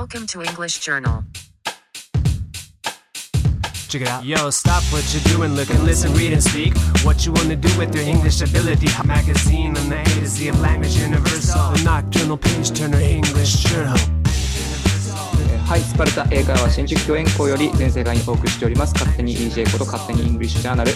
Welcome to English Journal. Check it out. Yo, stop what you're doing, look and listen, read and speak. What you wanna do with your English ability? Magazine on the A to Z of language universal. A nocturnal page turner English journal. はい、スパルタ英会話新宿御苑校より全世界にお送りしております勝手に EJ こと勝手に English Journal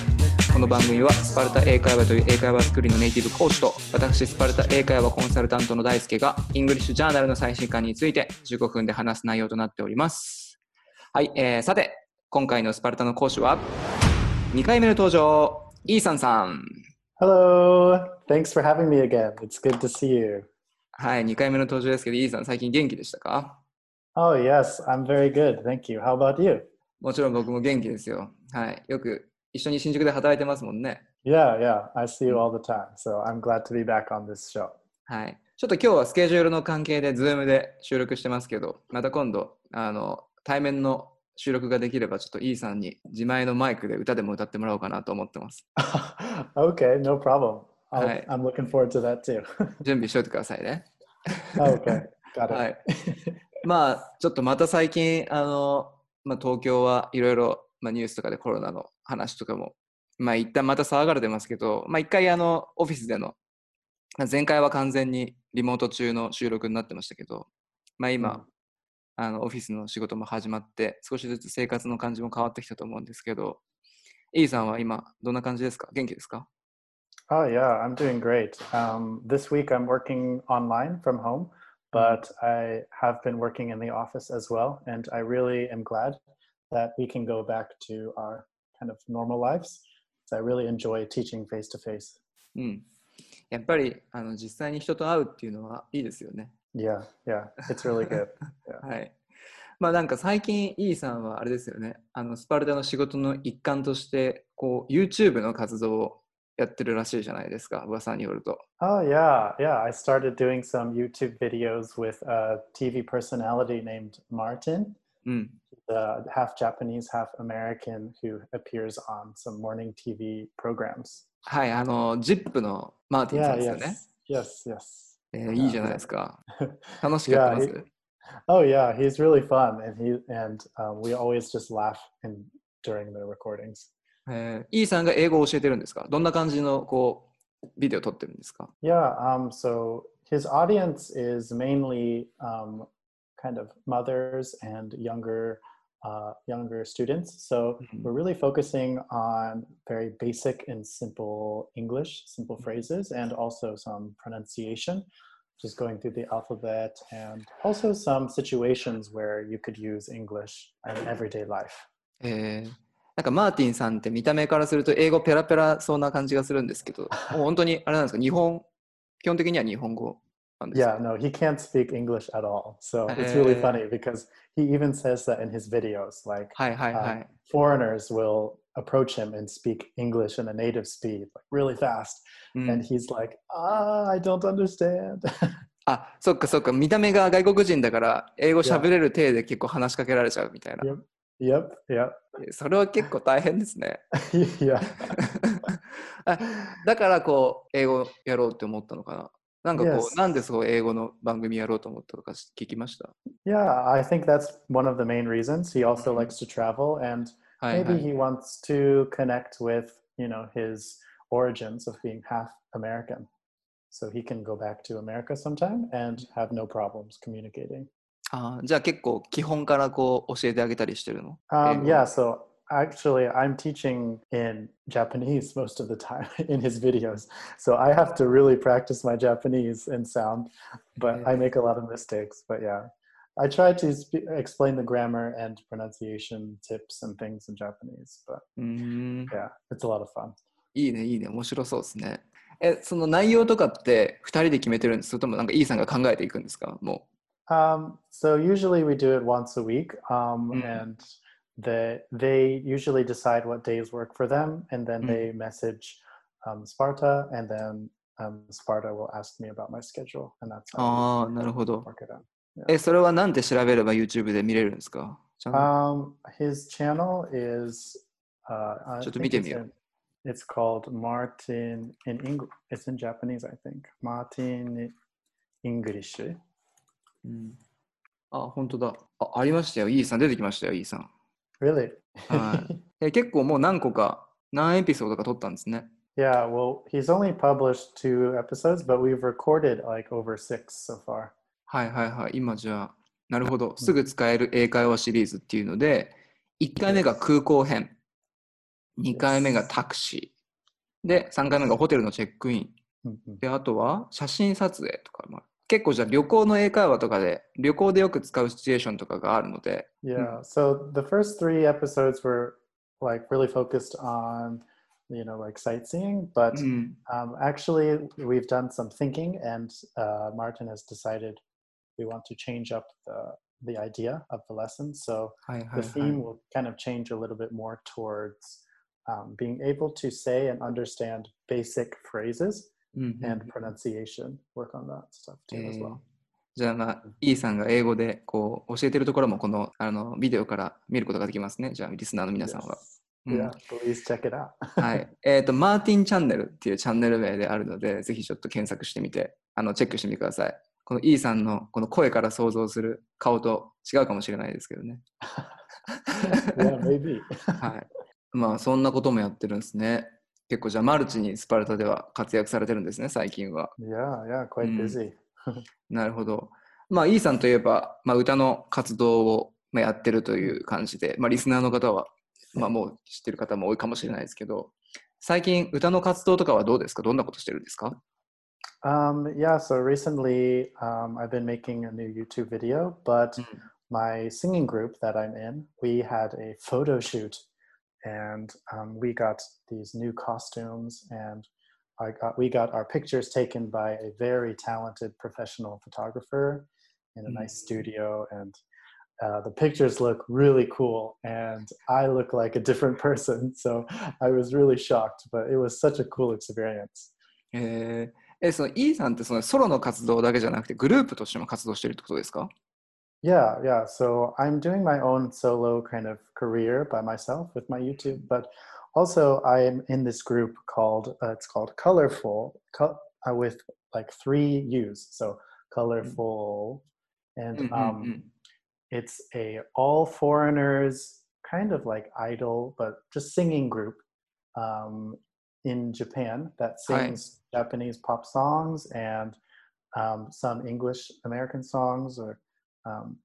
この番組はスパルタ英会話という英会話スクールのネイティブ講師と私スパルタ英会話コンサルタントの大輔が English Journal の最新刊について15分で話す内容となっておりますはい、えー、さて今回のスパルタの講師は2回目の登場イーサンさん Hello. Thanks for having me again. It's good to see you. はい2回目の登場ですけどイーサン最近元気でしたか？Oh, yes. I'm very good. Thank you. How about you? もちろん僕も元気ですよはいよく一緒に新宿で働いてますもんね Yeah, yeah. I see you all the time. So I'm glad to be back on this show. はい。ちょっと今日はスケジュールの関係で、 Zoom で収録してますけど、また今度、あの、対面の収録ができれば、ちょっと E さんに自前のマイクで歌でも歌ってもらおうかなと思ってます。okay, no problem. I'll, Hi. I'm looking forward to that too. 準備しておいてくださいね。okay, got it. はい。まあ、ちょっとまた最近、あの、まあ、東京はいろいろ、まあ、ニュースとかでコロナの話とかも、まあ、一旦また騒がれてますけど、まあ、一回、あの、オフィスでの、まあ前回は完全にリモート中の収録になってましたけど、まあ、今、うん。あのオフィスの仕事も始まって、少しずつ生活の感じも変わってきたと思うんですけど、E さんは今、どんな感じですか？元気ですか？Oh, yeah, I'm doing great. Um, this week I'm working online from home, but I have been working in the office as well. And I really am glad that we can go back to our kind of normal lives. So I really enjoy teaching face to face. うん。やっぱりあの実際に人と会うっていうのはいいですよね。 Yeah, yeah, it's really good. はい。まあなんか最近 E さんはあれですよね。あのスパルタの仕事の一環としてこう YouTube の活動を やってるらしいじゃないですか。噂によると。 Oh, yeah, yeah. I started doing some YouTube videos with a TV personality named Martin, うん。 the half Japanese, half American, who appears on some morning TV programs. はい。あの ZIP のマーティンさ Yeah, んですよね。 yes, yes, yes. えーいいじゃないですか。楽しくやってます。 Yeah, Oh, yeah, he's really fun, and he and um, we always just laugh in during the recordings. えー、E さんが英語を教えてるんですかどんな感じのこうビデオ撮ってるんですか Yeah, um, so his audience is mainly um, kind of mothers and younger uh, younger students. So Mhm. we're really focusing on very basic and simple English, simple phrases, and also some pronunciation. Just going through the alphabet, and also some situations where you could use English in everyday life. えー なんかマーティンさんって見た目からすると英語ペラペラそうな感じがするんですけど、もう本当にあれなんですか、日本、基本的には日本語なんです Yeah, か no, he can't speak English at all. So it's really Eh. funny because he even says that in his videos. Like はいはいは uh, い。foreigners will approach him and speak English in a native speed, like really fast. うん And he's like, ah, I don't understand. あ、そっかそっか、見た目が外国人だから、英語喋れる体で結構話しかけられちゃうみたいな。yep, yep. それは結構大変ですね。 yeah. あだからこう、英語やろうって思ったのかな。なんかこう、 Yes. なんでそう英語の番組やろうと思ったのか聞きました。 Yeah, I think that's one of the main reasons. He also Mhm. likes to travel and はい、は maybe い。 he wants to connect with, you know, his origins of being half American. So he can go back to America sometime and have no problems communicating. あーじゃあ結構基本からこう教えてあげたりしてるの Um, yeah, so actually, I'm teaching in Japanese most of the time in his videos. So I have to really practice my Japanese and sound, but I make a lot of mistakes. But yeah, I try to explain the grammar and pronunciation tips and things in Japanese. But yeah, it's a lot of fun. いいね、いいね、面白そうですね。え、その内容とかって2人で決めてるんですそれともなんか E さんが考えていくんですかも Um, so usually we do it once a week, um, Mm. and they they usually decide what days work for them, and then Mm. they message um, Sparta, and then um, Sparta will ask me about my schedule, and that's う。 how ああ、 we なるほど。 work it out. え、それはなんて調べれば YouTube で見れるんですかちゃんと Um, his channel is uh, I ちょっと think 見て it's みよう。 in- It's called Martin in English. It's in Japanese, I think. Martin English. うんあ、本当だ。あ、ありましたよ。イーさん出てきましたよ、イーさん。Really? はい。え結構もう何個か、何エピソードか撮ったんですね。Yeah, well, he's only published two episodes, but we've recorded like over six so far. はいはいはい。今じゃあ、なるほど。すぐ使える英会話シリーズっていうので、1回目が空港編、2回目がタクシー、で、3回目がホテルのチェックイン、Mhm. で、あとは写真撮影とかもある。結構じゃあ旅行の英会話とかで、旅行でよく使うシチュエーションとかがあるので、 Yeah. So the first three episodes were like really focused on, you know, like sightseeing, but うん、 um, actually we've done some thinking, and uh, Martin has decided we want to change up the the idea of the lesson. So はいはい the はい theme。will kind of change a little bit more towards um, being able to say and understand basic phrases And pronunciation. Work on that stuff too as えー well. じゃあまあ、イーさんが英語でこう教えてるところもこのあのビデオから見ることができますね。じゃあ、リスナーの皆さんは。Yes. うん Yeah, please check it out. はい。えっ、と、マーティンチャンネルっていうチャンネル名であるので、ぜひちょっと検索してみて、あの、チェックしてみてください。この E さんのこの声から想像する顔と違うかもしれないですけどね。yeah, maybe. はい。まあ、そんなこともやってるんですね。結構じゃあ、マルチにスパルタでは活躍されてるんですね、最近は。yeah, yeah, quite Mm. busy. なるほど。まあ、E さんといえば、まあ、歌の活動をまあやってるという感じで、まあ、リスナーの方は、まあ、もう知ってる方も多いかもしれないですけど、最近歌の活動とかはどうですか？どんなことしてるんですか？Um, yeah, so recently um, I've been making a new YouTube video, but Mm. my singing group that I'm in, we had a photo shoot and um, we got these new costumes and I got, we got our pictures taken by a very talented professional photographer in a nice Mm. studio and uh, the pictures look really cool and I look like a different person. So I was really shocked, but it was such a cool experience. えーえその E さんってそのソロの活動だけじゃなくてグループとしても活動してるってことですか yeah, yeah. So I'm doing my own solo kind of career by myself with my YouTube, but also I am in this group called uh, it's called Colorful co- uh, with like three U's. So mm. Colorful, and mm, mm, um, mm-hmm. it's a all foreigners kind of like idol, but just singing group um, in Japan that sings. Japanese pop songs and um, some English American songs or um,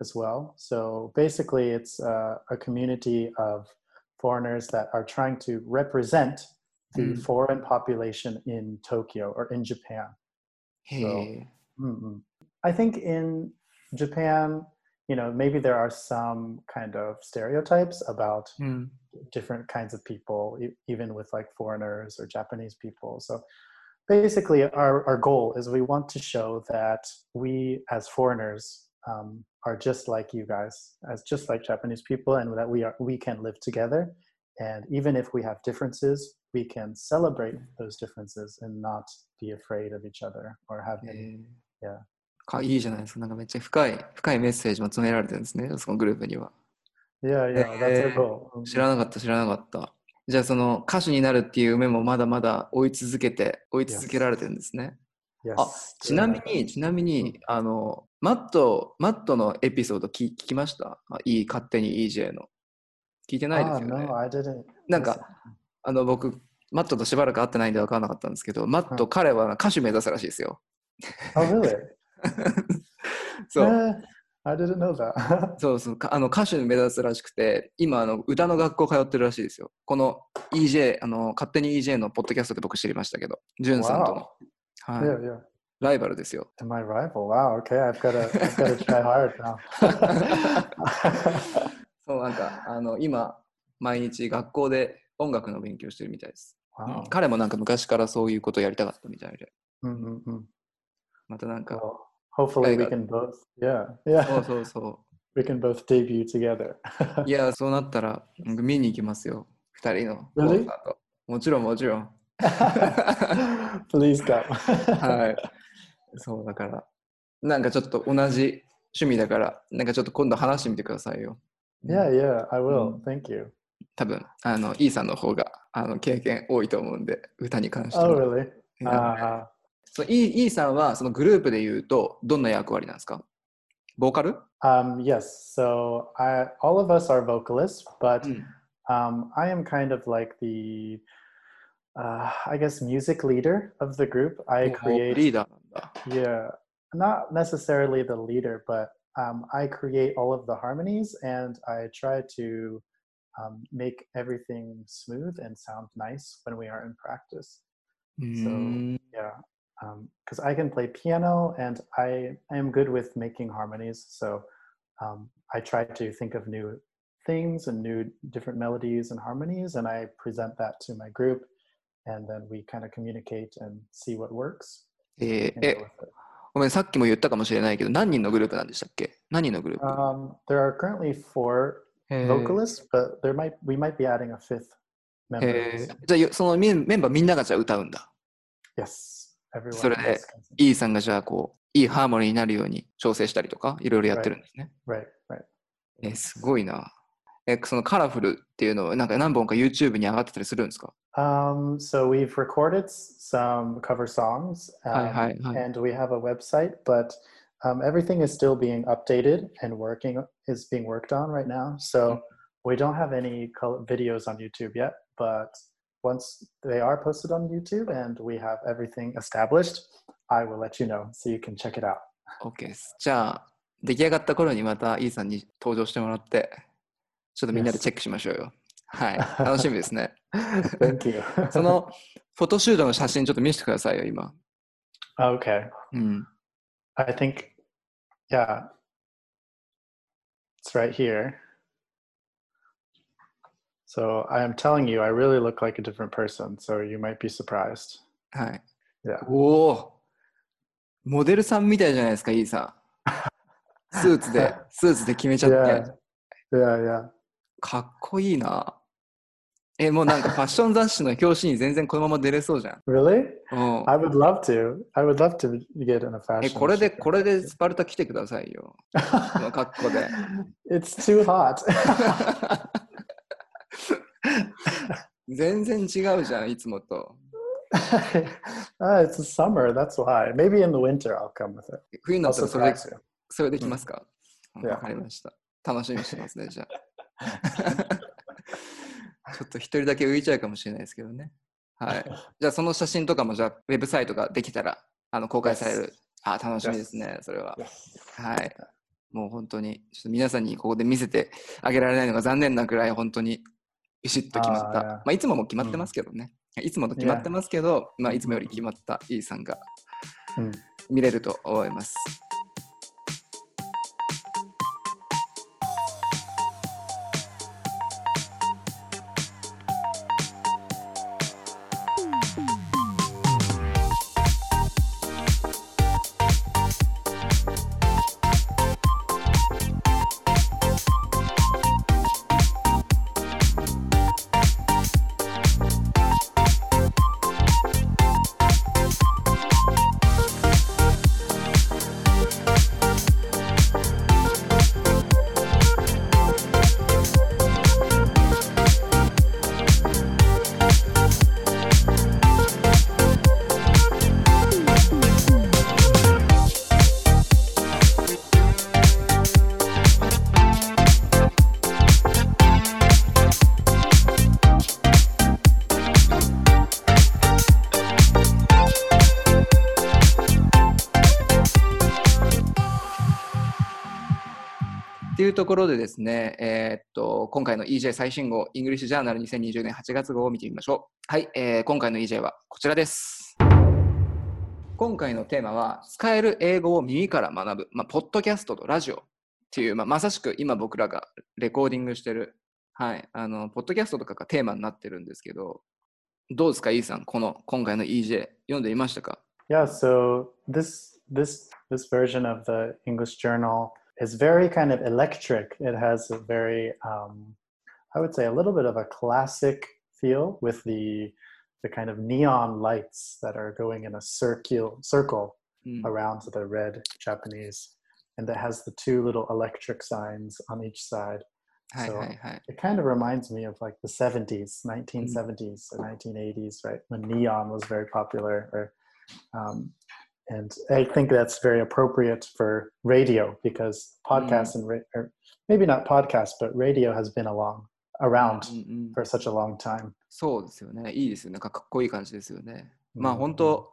as well. So basically, it's uh, a community of foreigners that are trying to represent the mm. foreign population in Tokyo or in Japan. Hey. So, I think in Japan, you know, maybe there are some kind of stereotypes about mm. different kinds of people, e- even with like foreigners or Japanese people. So basically, our, our goal is we want to show that we as foreigners um, are just like you guys, as just like Japanese people, and that we are we can live together. And even if we have differences, we can celebrate those differences and not be afraid of each other or have へ any え Yeah. かいいじゃないですか。なんかめっちゃ深い深いメッセージも詰められてるんですね、そのグループには。 Yeah, yeah, that's our Eh, goal. 知らなかった、知らなかった。じゃあその歌手になるっていう夢もまだまだ追い続けて、追い続けられてるんですね。 あちなみに、ちなみに、あの、マット、マットのエピソード聞聞きました？あいい、勝手に EJ の。聞いてないです Ah, よね。no. なん.か、あの、僕、マットとしばらく会ってないんで分からなかったんですけど、マット、うん彼は歌手目指すらしいですよ。Oh, really? そう。Eh, I didn't know that. そうそう、かあの歌手目指すらしくて、今あの歌の学校通ってるらしいですよ。この EJ、あの勝手に EJ のポッドキャストで僕知りましたけど、ジュンさんとの、はい yeah, yeah. ライバルですよ。I rival? Wow. Okay, I've got to, I've got to try hard now. そうなんかあの今毎日学校で音楽の勉強してるみたいです、うん wow. 彼もなんか昔からそういうことやりたかったみたいで、Mm-mm-mm. またなんか、Well, hopefully we can both. Yeah, そう yeah. そうそ we can both debut together. う。いや、そうなったら僕見に行きますよ。二人のコ Really? ンサート。もちろんもちろん。Please come. はい。そうだから、なんかちょっと同じ趣味だから、なんかちょっと今度話してみてくださいよ。yeah, yeah. I will. Mm. Thank you. 多分、あの、イーさんの方があの経験多いと思うんで、歌に関して Oh, は。really? いや Uh, そうイーイーさんはそのグループで言うと、どんな役割なんですか？ボーカル？Um, yes. So I, all of us are vocalists, but Mm. um, I am kind of like the, uh, I guess music leader of the group. I create. Yeah, not necessarily the leader, but um, I create all of the harmonies and I try to um, make everything smooth and sound nice when we are in practice. So mm. yeah, because um, I can play piano and I, I am good with making harmonies. So um, I try to think of new things and new different melodies and harmonies, and I present that to my group and then we kind of communicate and see what works. えーえ go with it. ごめん、さっきも言ったかもしれないけど、何人のグループなんでしたっけ何人のグループ、Um, there are currently four えー vocalists, but there might we might be adding a fifth member. えーじゃあよ、そのメンメンバーみんながじゃあ歌うんだ。Yes, everyone. それでーさんがじゃあこう、いいハーモニーになるように調整したりとか、いろいろやってるんですね。Right, right. えーすごいな。え、そのカラフルっていうのは、なんか何本か YouTube に上がってたりするんですか Um, so we've recorded some cover songs, um, and we have a website, but um, everything is still being updated and working is being worked on right now. So we don't have any videos on YouTube yet, but once they are posted on YouTube and we have everything established, I will let you know so you can check it out. OK です。じゃあ、出来上がった頃にまたイーさんに登場してもらって、ちょっとみんなでチェックしましょうよ。はい。楽しみですね。Thank you. そのフォトシュートの写真ちょっと見せてくださいよ、今。okay. うん。I think, yeah, it's right here. So I am telling you, I really look like a different person. So you might be surprised. はい。Yeah. おおモデルさんみたいじゃないですか、イーさん。スーツで、スーツで決めちゃって。Yeah. Yeah, yeah. かっこいいな。え、もうなんかファッション雑誌の表紙に全然このまま出れそうじゃん。Really? うん、I would love to. I would love to get in a え、fashion. これで.これでスパルタ来てくださいよ。この格好で。it's too hot. 全然違うじゃん、いつもと。ah, it's summer. That's why. Maybe in the winter I'll come with it. 冬になったらそれで.それできますかんわ、かりました。楽しみにしてますね、じゃあ。ちょっと一人だけ浮いちゃうかもしれないですけどね。はい。じゃあその写真とかもじゃあウェブサイトができたらあの公開される。あ、楽しみですね、それは。はい。もう本当に、ちょっと皆さんにここで見せてあげられないのが残念なくらい本当にビシッと決まった。あまあいつもも決まってますけどね。いつもと決まってますけど、まあいつもより決まったイーさんが Mm. 見れると思います。ところでですね、えーっと、今回の EJ 最新号、 English Journal 2020年8月号を見てみましょう。はい、えー今回の EJ はこちらです。今回のテーマは、使える英語を耳から学ぶ、まあ、ポッドキャストとラジオっていう、まあ、まさしく今僕らがレコーディングしてる、はい、あの、ポッドキャストとかがテーマになってるんですけど、どうですか、イーサン、この今回の EJ、読んでいましたか？Yeah, so this this this version of the English journal is very kind of electric. It has a very, um, I would say, a little bit of a classic feel with the the kind of neon lights that are going in a circle circle mm. around the red Japanese, and that has the two little electric signs on each side. Hi, so hi, hi. it kind of reminds me of like the 70s, 1970s mm. or 1980s, right? When neon was very popular, or um, and I think that's very appropriate for radio because podcast and ra- or maybe not podcast, but radio has been along around for such a long time. そうですよね。いいですよね。かかっこいい感じですよね。まあうん本当、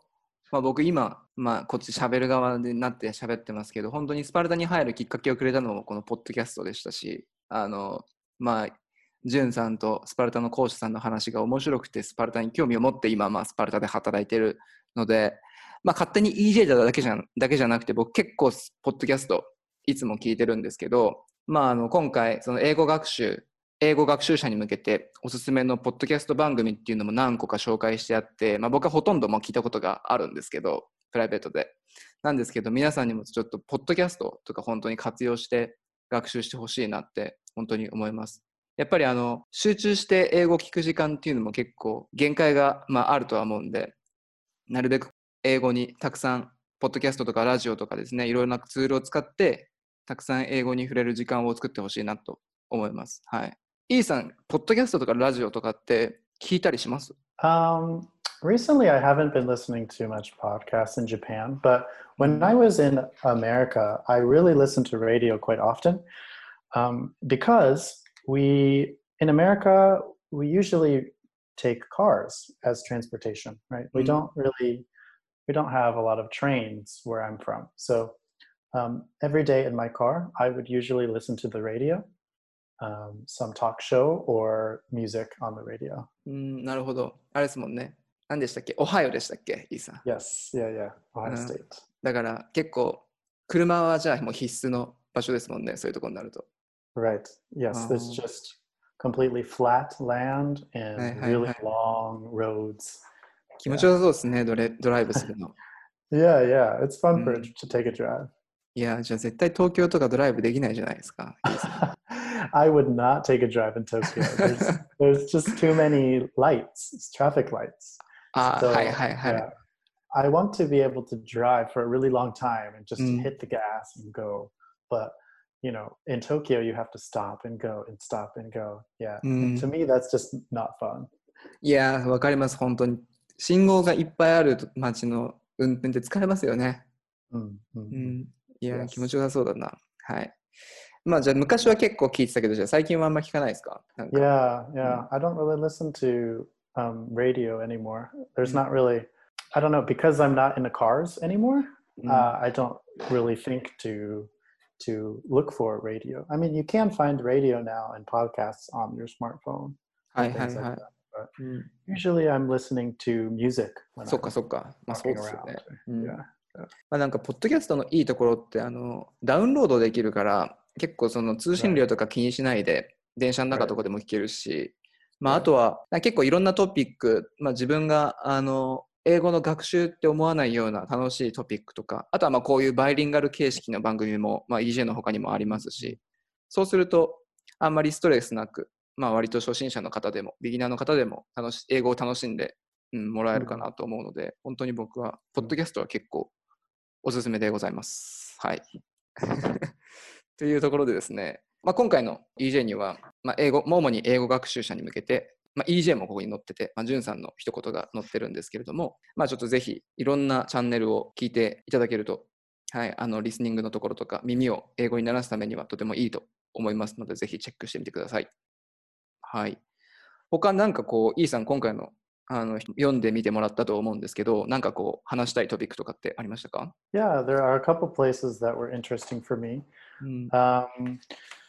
まあ、僕今、まあ、こっち喋る側になって喋ってますけど、本当にスパルタに入るきっかけをくれたのもこのポッドキャストでしたし、あの、まあ、ジュンさんとスパルタの講師さんの話が面白くて、スパルタに興味を持って今、まあ、スパルタで働いてるので、まあ、勝手に EJ だけじゃだけじゃなくて、僕結構、ポッドキャストいつも聞いてるんですけど、まあ、あの今回、その英語学習、英語学習者に向けておすすめのポッドキャスト番組っていうのも何個か紹介してあって、まあ、僕はほとんども聞いたことがあるんですけど、プライベートで。なんですけど、皆さんにもちょっと、ポッドキャストとか本当に活用して学習してほしいなって、本当に思います。やっぱりあの集中して英語を聞く時間っていうのも結構限界が、まあ、あるとは思うんで、なるべく英語にたくさん、ポッドキャストとかラジオとかですね、いろいろなツールを使って、たくさん英語に触れる時間を作ってほしいなと思います。はい。イーさん、ポッドキャストとかラジオとかって聞いたりします Um, recently, I haven't been listening to much podcasts in Japan, but when I was in America, I really listened to radio quite often um, because we, in America, we usually take cars as transportation, right? We Mm. don't really, we don't have a lot of trains where I'm from. So um, every day in my car, I would usually listen to the radio, um, some talk show or music on the radio. うん、なるほど。あれですもんね。何でしたっけオハイオでしたっけイーさん。 Yes, yeah, yeah, Ohio Uh, State. だから結構、車はじゃあもう必須の場所ですもんね。そういうところになると。 Right. Yes, there's Oh. just completely flat land and Hi, hi, really hi. long roads. 気持ちよさそうですね、ドレドライブするの。Yeah, yeah, it's fun for Mm. it to take a drive. いや、じゃあ絶対東京とかドライブできないじゃないですか。I would not take a drive in Tokyo. There's, there's just too many lights, it's traffic lights. あー So, はいはいはい。yeah, I want to be able to drive for a really long time and just Mm. hit the gas and go. But you know, in Tokyo, you have to stop and go and stop and go. Yeah. Mm. To me, that's just not fun. いやー、わかります、本当に。信号がいっぱいある街の運転って疲れますよね。Mm, mm, う mm. ん。いや.気持ちよさそうだな。はい。まあじゃあ昔は結構聞いてたけど、じゃあ最近はあんま聞かないですかか Yeah, yeah. I don't really listen to um, radio anymore. There's Mm. not really, I don't know, because I'm not in the cars anymore. うん Uh, I don't really think to to look for radio. I mean, you can find radio now and podcasts on your smartphone. はいはいは like い that. But うん。Usually, I'm listening to music そっかそっか。まあそうですよ.ね。うん Yeah. まあ、なんか、ポッドキャストのいいところって、あの、ダウンロードできるから、結構その通信量とか気にしないで、電車の中とかでも聞けるし、まあ、あとは、結構いろんなトピック、まあ、自分が、あの、英語の学習って思わないような楽しいトピックとか、あとはまあこういうバイリンガル形式の番組も、まあ、EJ の他にもありますし、そうすると、あんまりストレスなく、まあ、割と初心者の方でも、ビギナーの方でも楽し英語を楽しんで、うん、もらえるかなと思うので、本当に僕は、ポッドキャストは結構おすすめでございます。はい。というところでですね、まあ、今回の EJ には、まあ、英語、主に英語学習者に向けて、まあ、EJ もここに載ってて、まあ、ジュンさんの一言が載ってるんですけれども、まあ、ちょっとぜひいろんなチャンネルを聞いていただけると、はい、あのリスニングのところとか耳を英語に慣らすためにはとてもいいと思いますので、ぜひチェックしてみてください。はい。他なんかこう、イーさん今回のあの読んでみてもらったと思うんですけど、なんかこう話したいトピックとかってありましたか Yeah, there are a couple places that were interesting for me. うん、Um,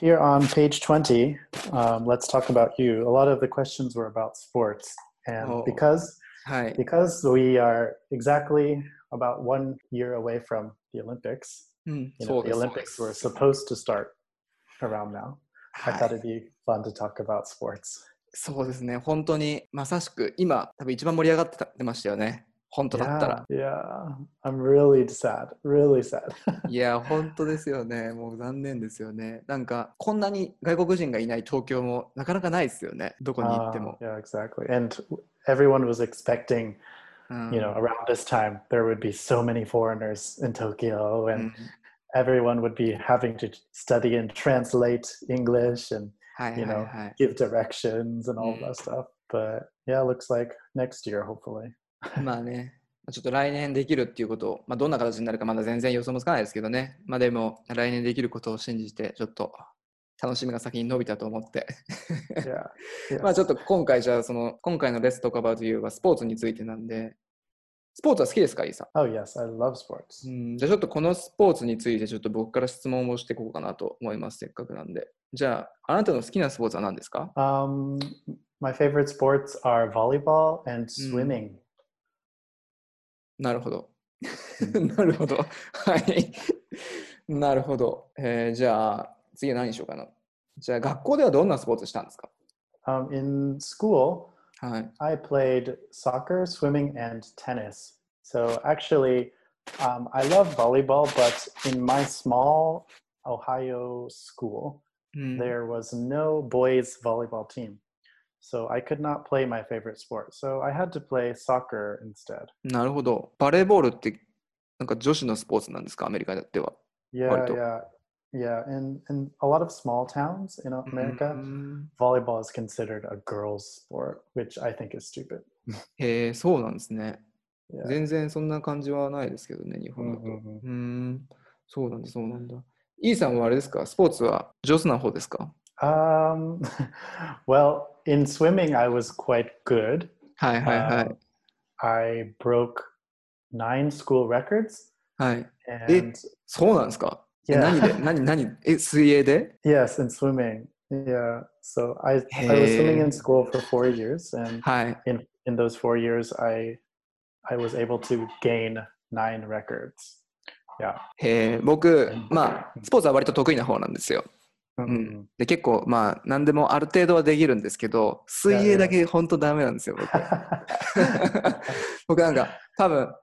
here on page 20, um, let's talk about you. A lot of the questions were about sports. And Oh. because, はい。because we are exactly about one year away from the Olympics, うん、you そ know, the Olympics す were supposed to start around now. I は thought い it'd be fun to talk about sports. そうですね。本当にまさしく今、多分一番盛り上がってたましたよね。本当だったら。Yeah, yeah. I'm really sad, really sad. いや、本当ですよね。もう残念ですよね。なんか、こんなに外国人がいない東京もなかなかないですよね。どこに行って Uh, も。yeah, exactly. And everyone was expecting うん、you know, around this time, there would be so many foreigners in Tokyo, う and ん everyone would be having to study and translate English and you know はい。give directions and all Mm. that stuff. But yeah, looks like next year, hopefully. まあね。まあちょっと来年できるっていうことを、まあ、どんな形になるかまだ全然予想もつかないですけどね。まあでも、来年できることを信じて、ちょっと楽しみが先に伸びたと思って。Yeah. Yes. まあちょっと今回じゃあ、その、今回のレッストカバーというはスポーツについてなんで、スポーツは好きですか、イーさ Oh yes, I love ん。sports. うん、じゃあちょっとこのスポーツについてちょっと僕から質問をしていこうかなと思います、せっかくなんで。じゃあ、あなたの好きなスポーツは何ですか？Um, my favorite sports are volleyball and swimming. なるほど。なるほど。はい。なるほど。えーじゃあ、次は何にしようかな。じゃあ、学校ではどんなスポーツしたんですか？Um, in school, はい。 I played soccer, swimming, and tennis. So actually, um, I love volleyball, but in my small Ohio school, うん、 there was no boys volleyball team. So I could not play my favorite sport. So I had to play soccer instead. なるほど。バレーボールって、なんか女子のスポーツなんですかアメリカでは。 Yeah, Barito. yeah, Yeah, and in a lot of small towns in America, mm-hmm. volleyball is considered a girls sport, which I think is stupid. へえ、そうなんですね。Yeah. Um, well, in swimming, I was quite good. Hi. Um, I broke nine school records. はい。And え、そうなんですか eh, Yeah. 何で何何え、水泳で yes, in swimming. Yeah. So I I was swimming in school for four years, and はい。in in those four years, I I was able to gain nine records. Yeah. へえ、僕、まあ、スポーツは割と得意な方なんですよ。う Mhm. ん。で、結構、まあ、何でもある程度はできるんですけど、水泳だけ本当ダメなんですよ、僕。僕なんか、多分、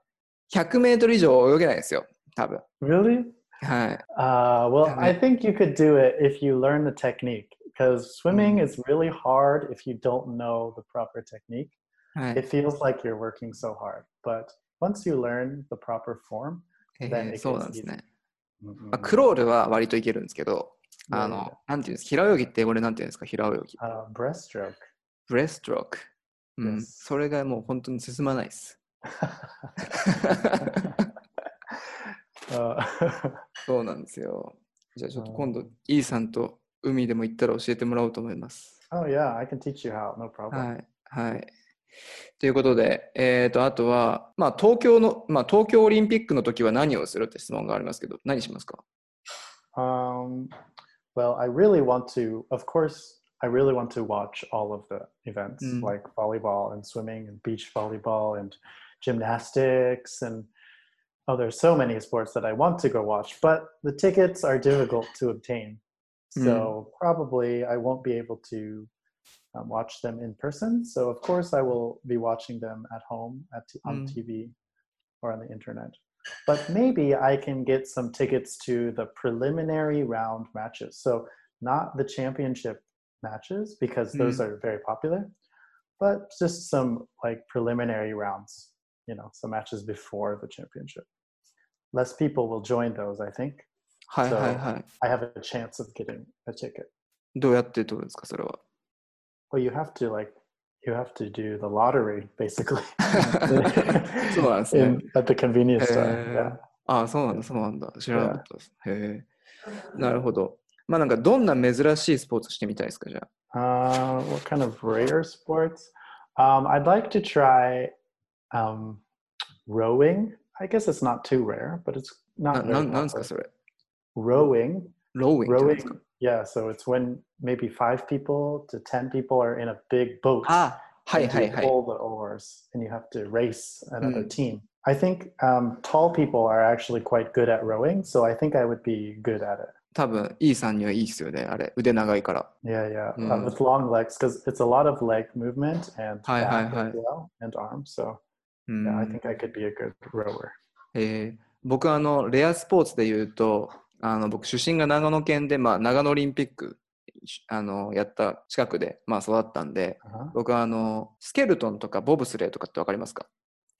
100メートル以上泳げないですよ、多分。really? はい。Uh, well, I think you could do it if you learn the technique because swimming Mm. is really hard if you don't know the proper technique. はい It feels like you're working so hard, but once you learn the proper form, へ then え it そうなんですね。mhm. まあ、クロールは割といけるんですけど、あの、なんていうんです平泳ぎって英語でなんていうんですか平泳ぎ。uh, breaststroke. ブレストローク。うん。それがもう本当に進まないです。Uh, そうなんですよ。じゃあちょっと今度、イーさんと海でも行ったら教えてもらおうと思います。oh yeah, I can teach you how. No problem. はい。はい。ということで、えっ、と、あとは、まあ、東京の、まあ、東京オリンピックの時は何をするって質問がありますけど、何しますか Um, well, I really want to, of course, I really want to watch all of the events Mm. like volleyball and swimming and beach volleyball and gymnastics and oh, there's so many sports that I want to go watch, but the tickets are difficult to obtain. So probably I won't be able to um, watch them in person. So of course I will be watching them at home at t- on Mm. TV or on the internet. But maybe I can get some tickets to the preliminary round matches. So not the championship matches because those are very popular, but just some like preliminary rounds, you know, some matches before the championship. Less people will join those, I think. はいはいはい。 I have a chance of getting a ticket. どうやってどうですか、それは。 Well, you have to like you have to do the lottery basically そうなんですね in,。at the convenience へ store. ー Yeah. ああ、そうなんだ、そうなんだ。知らなかったです。へえ。なるほど。まあなんかどんな珍しいスポーツしてみたいですか、じゃあ。 Uh, what kind of rare sports? Um, I'd like to try um, rowing. I guess it's not too rare, but it's な not な very なんですか、 popular. それ。 Rowing, ローウィングってなんです rowing. か Yeah, so it's when maybe five people to ten people are in a big boat. あはい and はい you はい。 pull the oars and you have to race another Mm. team. I think um, tall people are actually quite good at rowing, so I think I would be good at it. 多分、イーさんにはいいですよね、あれ。腕長いから。 Yeah, yeah, Mm. uh, with long legs because it's a lot of leg movement and Hi, hi, back hi. as well and arms. So うん think I could be a good rower. えー僕あの、レアスポーツで言うと、あの僕、出身が長野県で、まあ、長野オリンピックあのやった近くで、まあ、育ったんで、Uh-huh. 僕はあの、スケルトンとかボブスレーとかってわかりますか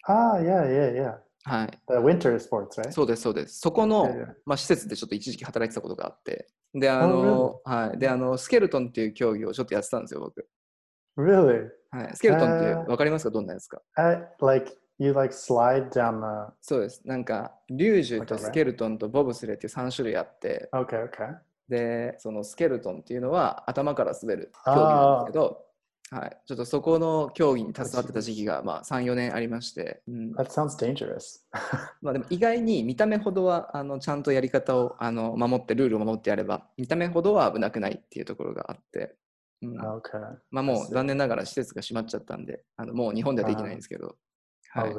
？Ah, yeah, yeah, yeah. はい。The winter sports, right? そうです、そうです。そこの.まあ、施設でちょっと一時期働いてたことがあって、で、あの、はい。で、あの、スケルトンっていう競技をちょっとやってたんですよ、僕。Really? はい。スケルトンってわかりますか？どんなやつか？Uh, like you like slide down the. そうです。なんか、リュージュとスケルトンとボブスレーっていう3種類あって、Okay, okay. で、そのスケルトンっていうのは頭から滑る競技なんですけど、はい、ちょっとそこの競技に携わってた時期が、まあ、3、4年ありまして、うん、That sounds dangerous. まあでも意外に見た目ほどはあのちゃんとやり方をあの守ってルールを守ってやれば見た目ほどは危なくないっていうところがあって、まあもう残念ながら施設が閉まっちゃったんであのもう日本ではできないんですけど、uh, はい。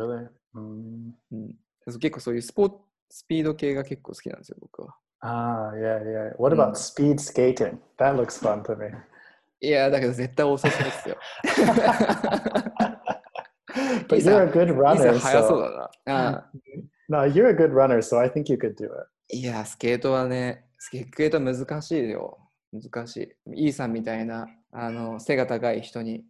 うん、結構そういうス,ポスピード系が結構好きなんですよ僕は。ああいやいや What about speed skating?、うん、That looks fun to me. そうですよ。But you're a good runner そうだな、so... No you're a good runner so I think you could do it. いやスケートはねスケ,スケート難しいよ。難しいイーさんみたいなあの背が高い人に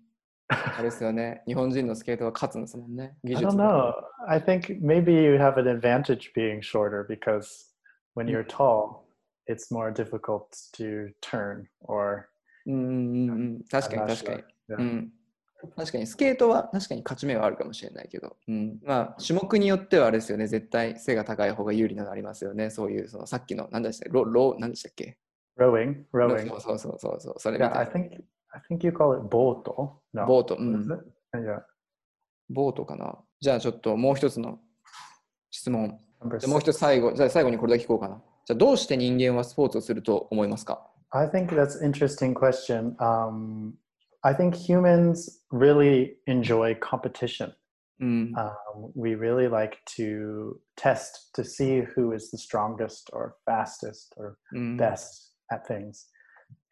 あれですよね。日本人のスケートは勝つんですもんね。技 I 術 don't が know. I think maybe you have an advantage being shorter because when you're Mm. tall, it's more difficult to turn or うん。確かに確かに.うん。確かにスケートは確かに勝ち目はあるかもしれないけど、うん、まあ種目によってはあれですよね、絶対背が高い方が有利なのありますよね。そういうそのさっきの何でしたっけロロ何でしたっけ？Rowing, rowing. そうそうそうそうそう、それみ Yeah, た I いな。think I think you call it boto. No. ボート、うん? Yeah. ボートかな。じゃあちょっともう一つの質問。じもう.一つ最後、じゃあ最後にこれだけ聞こうかな。じゃあどうして人間はスポーツをすると思いますか I think that's an interesting question. Um, I think humans really enjoy competition. うん。Um, we really like to test to see who is the strongest or fastest or うん、best at things.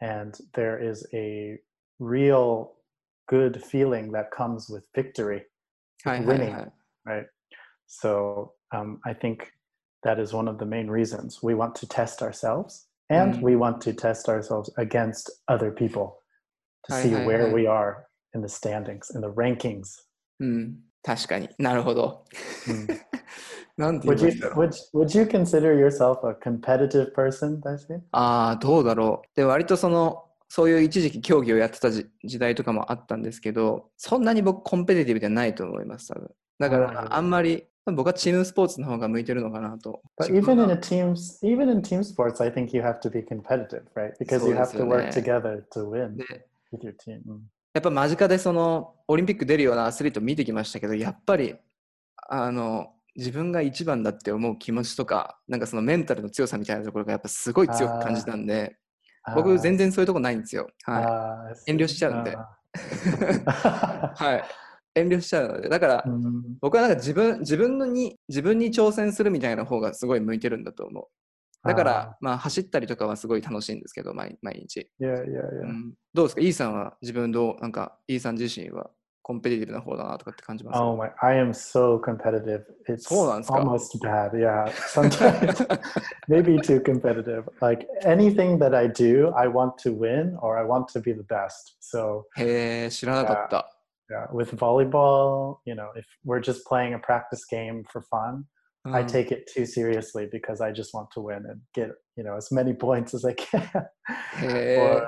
And there is a real good feeling that comes with victory, はいはい winning, はい。 right? So um, I think that is one of the main reasons we want to test ourselves and Mm. we want to test ourselves against other people to Hi, see hi, where hi. we are in the standings, in the rankings. うん。確かになるほど。うん なんて言 you いんだろう would would you consider yourself a competitive person? ああ、どうだろう。で、割とその、そういう一時期競技をやってたじ時代とかもあったんですけど、そんなに僕コンペティティブじゃないと思います、多分。だから、あんまり、僕はチームスポーツの方が向いてるのかなと。But even in は a teams, even in team sports, I think you have to be competitive, right? Because you have to work together to win で with your team. Mm. やっぱ間近でそのオリンピック出るようなアスリート見てきましたけど、やっぱりあの自分が一番だって思う気持ちとか、なんかそのメンタルの強さみたいなところがやっぱすごい強く感じたんで、僕 Ah, 全然そういうとこないんですよ。は ah, い。遠慮.しちゃうんで。Ah. はい。遠慮しちゃうので、だから、Mm. 僕はなんか自分自分のに自分に挑戦するみたいな方がすごい向いてるんだと思う。だから、まあ走ったりとかはすごい楽しいんですけど、毎毎日、Yeah, yeah, う yeah. ん。どうですか？イーさんは自分どう、なんかイーさん自身は？コンペティティブな方だなとかって感じます Oh my, I am so competitive. It's そうなんですか？ almost bad. Yeah, sometimes maybe too competitive. Like anything that I do, I want to win or I want to be the best. So へえ、知らなかった。 yeah, with volleyball, you know, if we're just playing a practice game for fun, うん I take it too seriously because I just want to win and get you know as many points as I can. へ or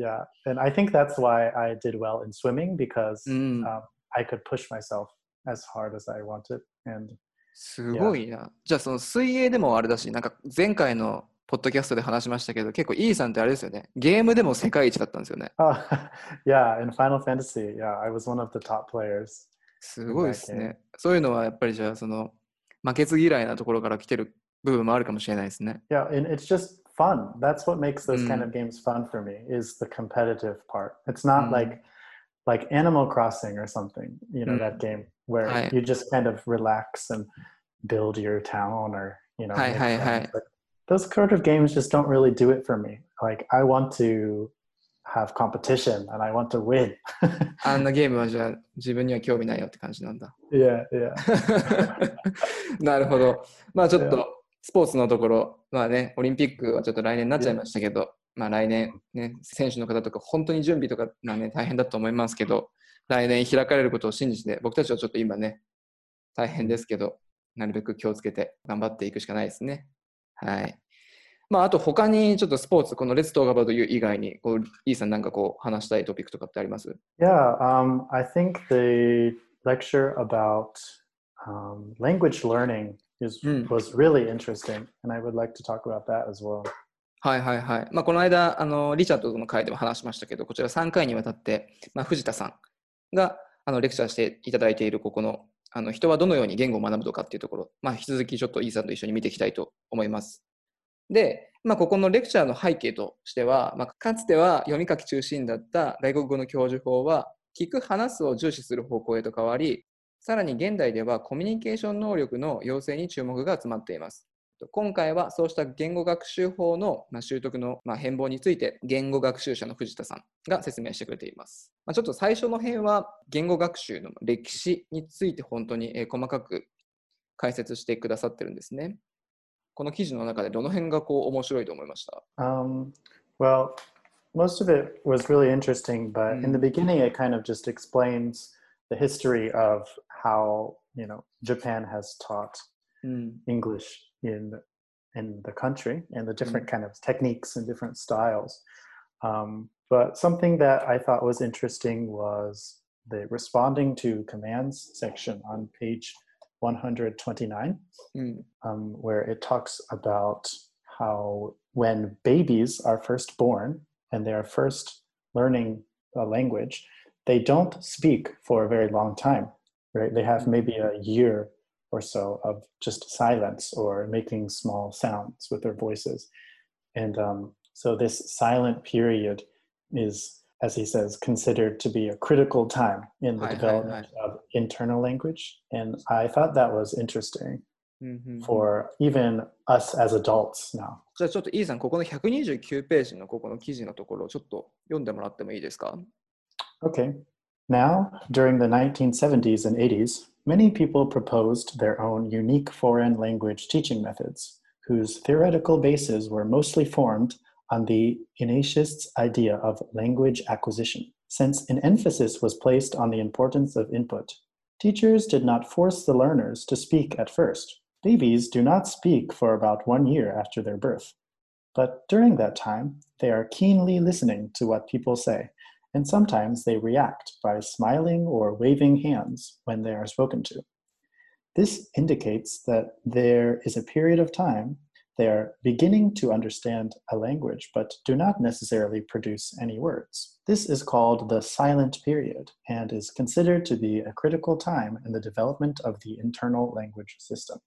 yeah, and I think that's why I did well in swimming because え、うん。um, I could push myself as hard as I wanted. And すごいな。じゃあその水泳でもあれだし、なんか前回のポッドキャストで話しましたけど、結構イーさんってあれですよね。ゲームでも世界一だったんですよね。oh, yeah, in Final Fantasy, yeah, I was one of the top players. すごいですね。そういうのはやっぱりじゃあその負けず嫌いなところから来てる部分もあるかもしれないですね。Yeah, and it's just fun. That's what makes those kind Mm. of games fun for me is the competitive part. It's not Mm. like like Animal Crossing or something, you know, Mm. that game where Right. you just kind of relax and build your town or, you know, Hi, make hi, friends. hi. But those sort of games just don't really do it for me. Like I want to have competition and I want to win. あんなゲームはじゃあ自分には興味ないよって感じなんだ。 yeah, yeah. なるほど。まあちょっ Yeah. とスポーツのところ、まあね、オリンピックはちょっと来年になっちゃいましたけど、まあ来年ね、選手の方とか本当に準備とかがね、大変だと思いますけど、来年開かれることを信じて、僕たちはちょっと今ね、大変ですけど、なるべく気をつけて頑張っていくしかないですね。はい。まああと他にちょっとスポーツ、このレッツトーガバという以外に、こう、イーさんなんかこう話したいトピックとかってあります？Yeah, um, I think the lecture about um, language learning is Mm. was really interesting, and I would like to talk about that as well. はいはいはい。まあ、この間、あの、リチャードの回でも話しましたけど、こちら3回にわたって、まあ、藤田さんがあのレクチャーしていただいているここの、あの人はどのように言語を学ぶのかっていうところ、まあ、引き続きちょっとイーさんと一緒に見ていきたいと思います。で、まあ、ここのレクチャーの背景としては、まあ、かつては読み書き中心だった外国語の教授法は、聞く、話すを重視する方向へと変わり、さらに現代ではコミュニケーション能力の養成に注目が集まっています。今回はそうした言語学習法のまあ習得のまあ変貌について言語学習者の藤田さんが説明してくれています。まあ、ちょっと最初の辺は言語学習の歴史について本当にえー細かく解説してくださってるんですね。この記事の中でどの辺がこう面白いと思いました？Um, well, most of it was really interesting, but in the beginning, it kind of just explains the history of how you know Japan has taught mm. English in in the country and the different mm. kind of techniques and different styles. Um, but something that I thought was interesting was the responding to commands section on page 129, mm. um, where it talks about how when babies are first born and they are first learning a language, they don't speak for a very long time, right? They have maybe a year or so of just silence or making small sounds with their voices. And um, so this silent period is, as he says, considered to be a critical time in the Hi, hi, development of internal language. And I thought that was interesting うんうんうん for even us as adults now. じゃあちょっとイーさん、ここの129ページのここの記事のところをちょっと読んでもらってもいいですか Okay. Now, during the 1970s and 80s, many people proposed their own unique foreign language teaching methods, whose theoretical bases were mostly formed on the Ignatiists' idea of language acquisition. Since an emphasis was placed on the importance of input, teachers did not force the learners to speak at first. Babies do not speak for about one year after their birth. But during that time, they are keenly listening to what people say and sometimes they react by smiling or waving hands when they are spoken to. This indicates that there is a period of time they are beginning to understand a language but do not necessarily produce any words. This is called the silent period and is considered to be a critical time in the development of the internal language system.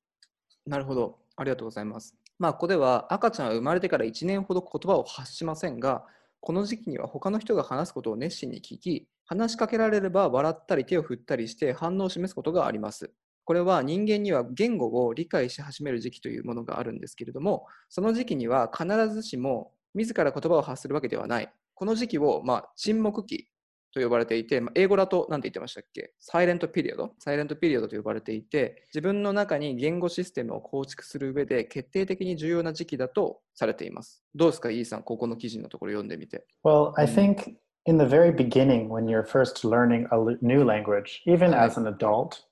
なるほど。ありがとうございます。まあ、ここでは赤ちゃんは生まれてから1年ほど言葉を発しませんが、 この時期には他の人が話すことを熱心に聞き、話しかけられれば笑ったり手を振ったりして反応を示すことがあります。これは人間には言語を理解し始める時期というものがあるんですけれども、その時期には必ずしも自ら言葉を発するわけではない。この時期を、ま、沈黙期と呼ばれていて、まあ英語だと何て言ってましたっけサイレントピリオドサイレントピリオドと呼ばれていて、自分の中に言語システムを構築する上で決定的に重要な時期だとされています。どうですか、イーさん、ここの記事のところ読んでみて。Well, I Mm. think in the very beginning, when you're first learning a new language, even as an adult,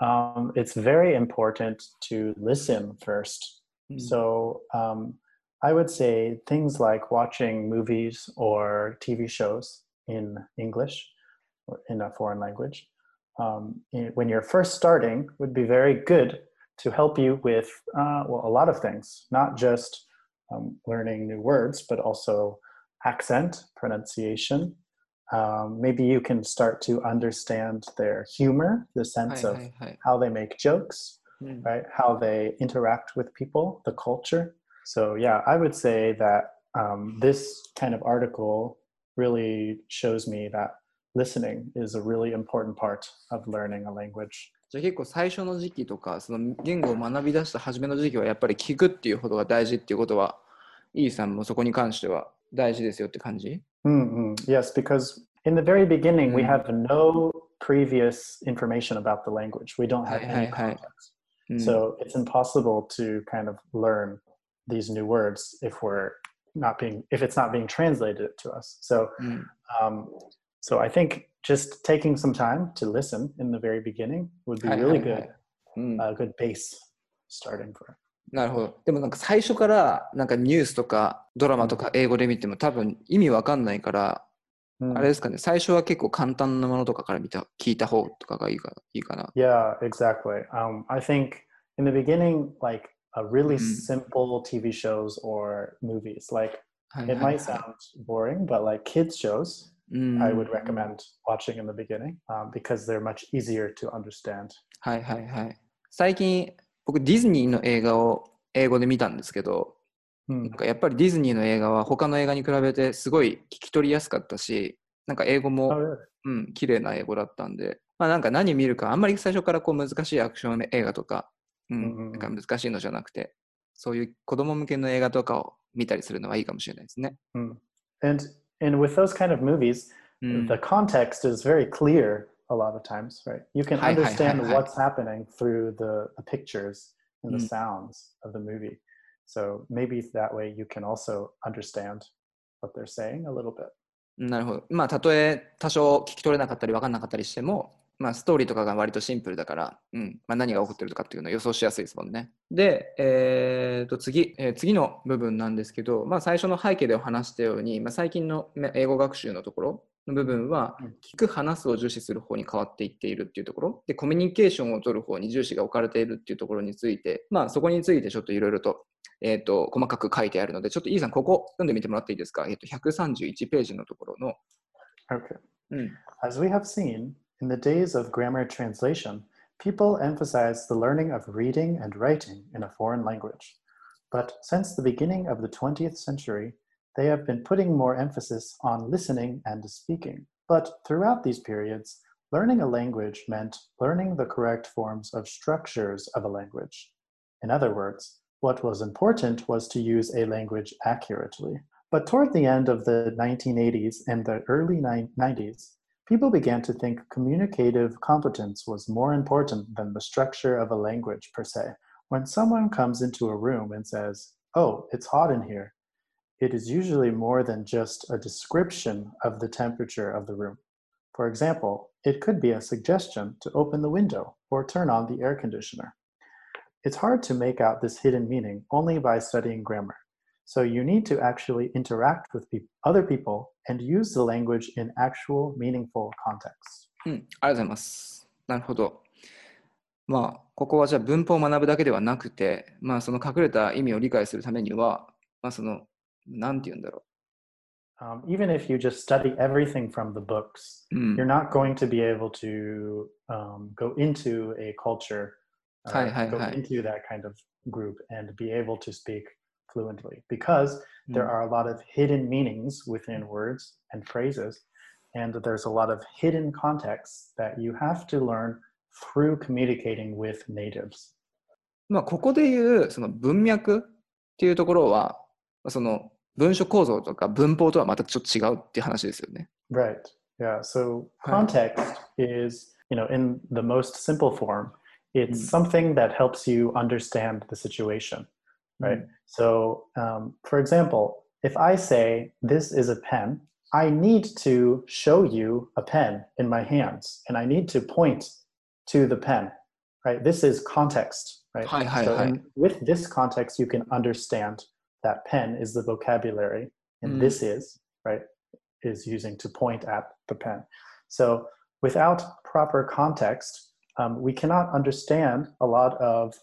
um, it's very important to listen first. Mm. So um, I would say things like watching movies or TV shows in English or in a foreign language, um, when you're first starting, would be very good to help you with uh, well, a lot of things, not just um, learning new words, but also accent, pronunciation. Um, maybe you can start to understand their humor, the sense hi, of hi, hi. how they make jokes, mm. right? How they interact with people, the culture. So yeah, I would say that um, this kind of article really shows me that listening is a really important part of learning a language. じゃあ結構最初の時期とか、その言語を学び出した初めの時期はやっぱり聞くっていうことが大事っていうことは、イーさんもそこに関しては大事ですよって感じ Mm-mm. Yes, because in the very beginning, we Mm. have no previous information about the language. We don't have Hi, any hi, hi. context. うん So it's impossible to kind of learn these new words if we're not being if it's not being translated to us. So うん、 um, so I think just taking some time to listen in the very beginning would be はい really はいは good, いうん、 a good base starting for. なるほど。でもなんか最初からなんかニュースとかドラマとか英語で見ても多分意味わかんないから Mm. あれですかね、最初は結構簡単なものとかから見た聞いた方とかがいいかいいかな。 Yeah, exactly. Um, I think in the beginning, like a really Mm. simple TV shows or movies, like はい it はい might sound boring, but like kids shows, うん I would recommend watching in the beginning um, because they're much easier to understand. はいはいはい。最近、僕ディズニーの映画を英語で見たんですけど、Hmm. なんかやっぱりディズニーの映画は他の映画に比べてすごい聞き取りやすかったし、なんか英語 Oh, も、really? うん、綺麗な英語だったんで、まあなんか何見るか、あんまり最初からこう難しいアクション映画とか、うん、うんうんうんなんか難しいのじゃなくて、そういう子供向けの映画とかを見たりするのはいいかもしれないですね。Mm. And and with those kind of movies, うん、the context is very clear a lot of times, right? You can understand what's happening through the, the pictures and the Mm. sounds of the movie. So maybe that way you can also understand what they're saying a little bit. なるほど。まあ、たとえ多少聞き取れなかったり分かんなかったりしても、まあ、ストーリーとかが割とシンプルだから、うんまあ、何が起こってるかっていうのを予想しやすいですもんね。で、えー、と次、えー次の部分なんですけど、まあ、最初の背景でお話したように、まあ、最近のね英語学習のところの部分はうん、聞く、話すを重視する方に変わっていっているっていうところ、で、コミュニケーションを取る方に重視が置かれているっていうところについて、まあ、そこについてちょっといろいろと、えー、と細かく書いてあるので、ちょっとイーさん、ここ読んでみてもらっていいですか、えー、と131ページのところの、Okay. うん、As we have seen, in the days of grammar translation, people emphasized the learning of reading and writing in a foreign language. But since the beginning of the 20th century, they have been putting more emphasis on listening and speaking. But throughout these periods, learning a language meant learning the correct forms of structures of a language. In other words, what was important was to use a language accurately. But toward the end of the 1980s and the early 90s, people began to think communicative competence was more important than the structure of a language per se. When someone comes into a room and says, Oh, it's hot in here, it is usually more than just a description of the temperature of the room. For example, it could be a suggestion to open the window or turn on the air conditioner. It's hard to make out this hidden meaning only by studying grammar. So you need to actually interact with peop other people and use the language in actual meaningful context. うん、ありがとうございます。なるほど。まあ、ここはじゃあ文法を学ぶだけではなくて、まあ、その隠れた意味を理解するためには、まあ、その、なんて言うんだろ Um, even if you just study everything from the books, う。うん you're not going to be able to um, go into a culture, uh, Hi, hi, go hi. into that kind of group and be able to speak fluently because there うん are a lot of hidden meanings within words and phrases, and there's a lot of hidden contexts that you have to learn through communicating with natives. まあ、ここで言うその文脈っていうところは、その文書構造とか文法とはまたちょっと違うっていう話ですよね。 Right. Yeah. So Hi. context is, you know, in the most simple form, it's Mm. something that helps you understand the situation. Right. So, um, for example, if I say this is a pen, I need to show you a pen in my hands, and I need to point to the pen. Right. This is context. Right. Hi, hi, so hi. in- with this context, you can understand that pen is the vocabulary, and Mm. this is right is using to point at the pen. So without proper context, um, we cannot understand a lot of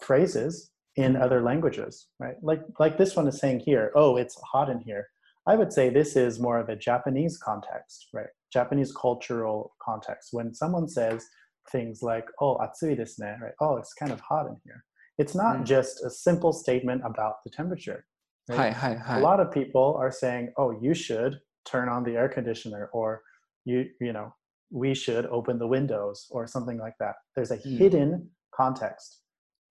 phrases in other languages, right? Like, like this one is saying here, oh, it's hot in here. I would say this is more of a Japanese context, right? Japanese cultural context. When someone says things like, oh, atsui desu ne, right? Oh, it's kind of hot in here. It's not mm. just a simple statement about the temperature. Right? Hi, hi, hi. A lot of people are saying, oh, you should turn on the air conditioner or you, you know, we should open the windows or something like that. There's a mm. hidden context,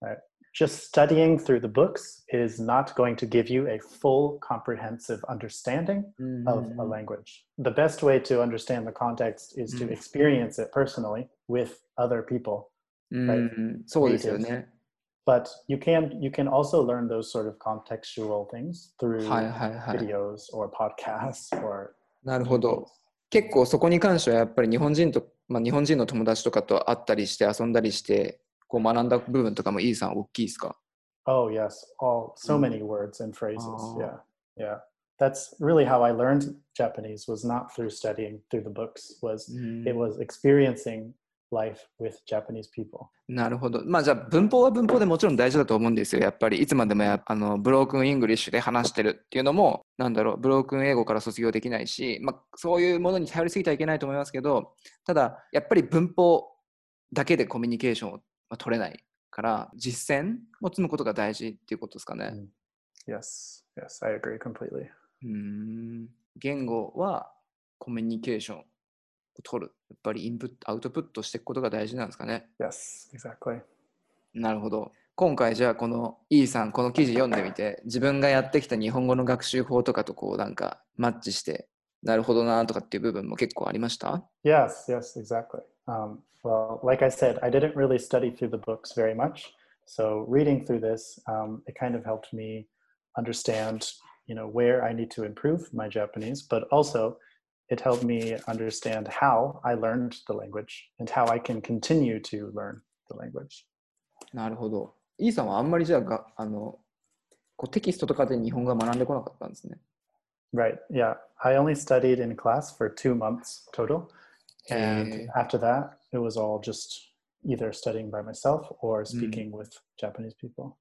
right? Just studying through the books is not going to give you a full, comprehensive understanding うん of a language. The best way to understand the context is to Mm. experience it personally with other people. うんそうですよね。 But you can you can also learn those sort of contextual things through はいはいはい。 videos or podcasts or なるほど。結構そこに関してはやっぱり日本人と、まあ、日本人の友達とかと会ったりして遊んだりして こう学んだ部分とかもイーさん大きいですか？Oh yes all so Mm. many words and phrases Oh. yeah yeah that's really how I learned Japanese was not through studying through the books was it was experiencing life with Japanese people. なるほど。まあじゃあ文法は文法でもちろん大事だと思うんですよ。やっぱりいつまでもやあのブロークンイングリッシュで話してるっていうのも、なんだろう、ブロークン英語から卒業できないし、まあそういうものに頼りすぎてはいけないと思いますけど、ただやっぱり文法だけでコミュニケーションを取れないから実践を積むことが大事っていうことですかね。Yes, yes, I agree completely. うん言語はコミュニケーションを取る。やっぱりインプット、アウトプットしていくことが大事なんですかね。Yes, exactly. なるほど。今回じゃあこの E さん、この記事読んでみて、自分がやってきた日本語の学習法とかとこうなんかマッチして、なるほどなとかっていう部分も結構ありました？Yes, yes, exactly. Um, well, like I said, I didn't really study through the books very much. So reading through this, um, it kind of helped me understand, you know, where I need to improve my Japanese, but also it helped me understand how I learned the language and how I can continue to learn the language. なるほど。E さんはあんまりじゃあがあのこうテキストとかで日本語は学んでこなかったんですね。 Right. Yeah. I only studied in class for two months total. And after that, it was all just either studying by myself or speaking with Japanese people.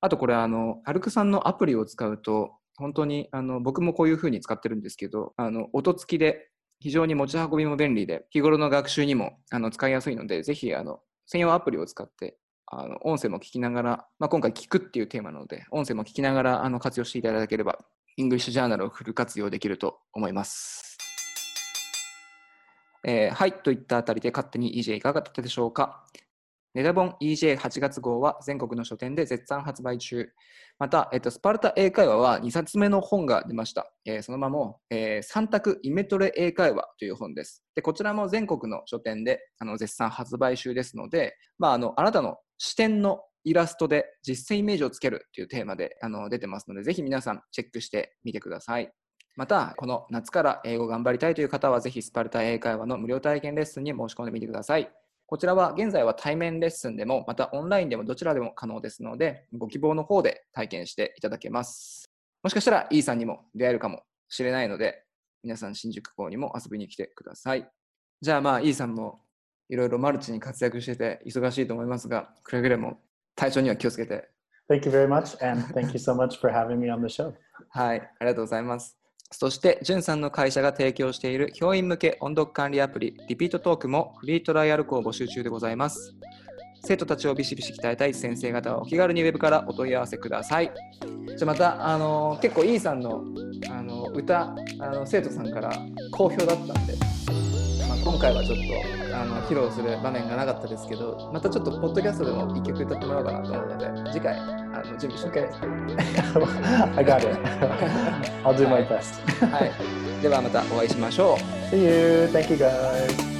あとこれあの、アルクさんのアプリを使うと、本当にあの僕もこういうふうに使ってるんですけど、あの音付きで非常に持ち運びも便利で、日頃の学習にもあの使いやすいので、ぜひあの専用アプリを使って、あの音声も聞きながら、まあ、今回聞くっていうテーマなので、音声も聞きながらあの活用していただければ、 English Journal をフル活用できると思います。えーはい、といったあたりで勝手に EJ いかがだったでしょうか？ネタ本 EJ8 月号は全国の書店で絶賛発売中。また、えっと、スパルタ英会話は2冊目の本が出ました。えーその名も、えー、3択イメトレ英会話という本です。で、こちらも全国の書店であの絶賛発売中ですので、まあ、あのあなたの視点のイラストで実践イメージをつけるというテーマであの出てますので、ぜひ皆さんチェックしてみてください。また、この夏から英語頑張りたいという方は、ぜひスパルタ英会話の無料体験レッスンに申し込んでみてください。こちらは現在は対面レッスンでも、またオンラインでもどちらでも可能ですので、ご希望の方で体験していただけます。もしかしたら E さんにも出会えるかもしれないので、皆さん新宿港にも遊びに来てください。じゃあまあ E さんもいろいろマルチに活躍してて忙しいと思いますが、くれぐれも体調には気をつけて。Thank you very much. And thank you so much for having me on the show. はい、ありがとうございます。そして、じゅんさんの会社が提供している教員向け音読管理アプリ、リピートトークもフリートライアル校を募集中でございます。生徒たちをビシビシ鍛えたい先生方はお気軽にウェブからお問い合わせください。じゃあまた、あの結構 E さんのあの歌あの生徒さんから好評だったんで、まあ、今回はちょっと披露する場面がなかったですけど、またちょっとポッドキャストでも一曲歌ってもらおうかなと思うので、次回あの準備しておき. ます。I got it. I'll do my best. はい。ではまたお会いしましょう。See you. Thank you, guys.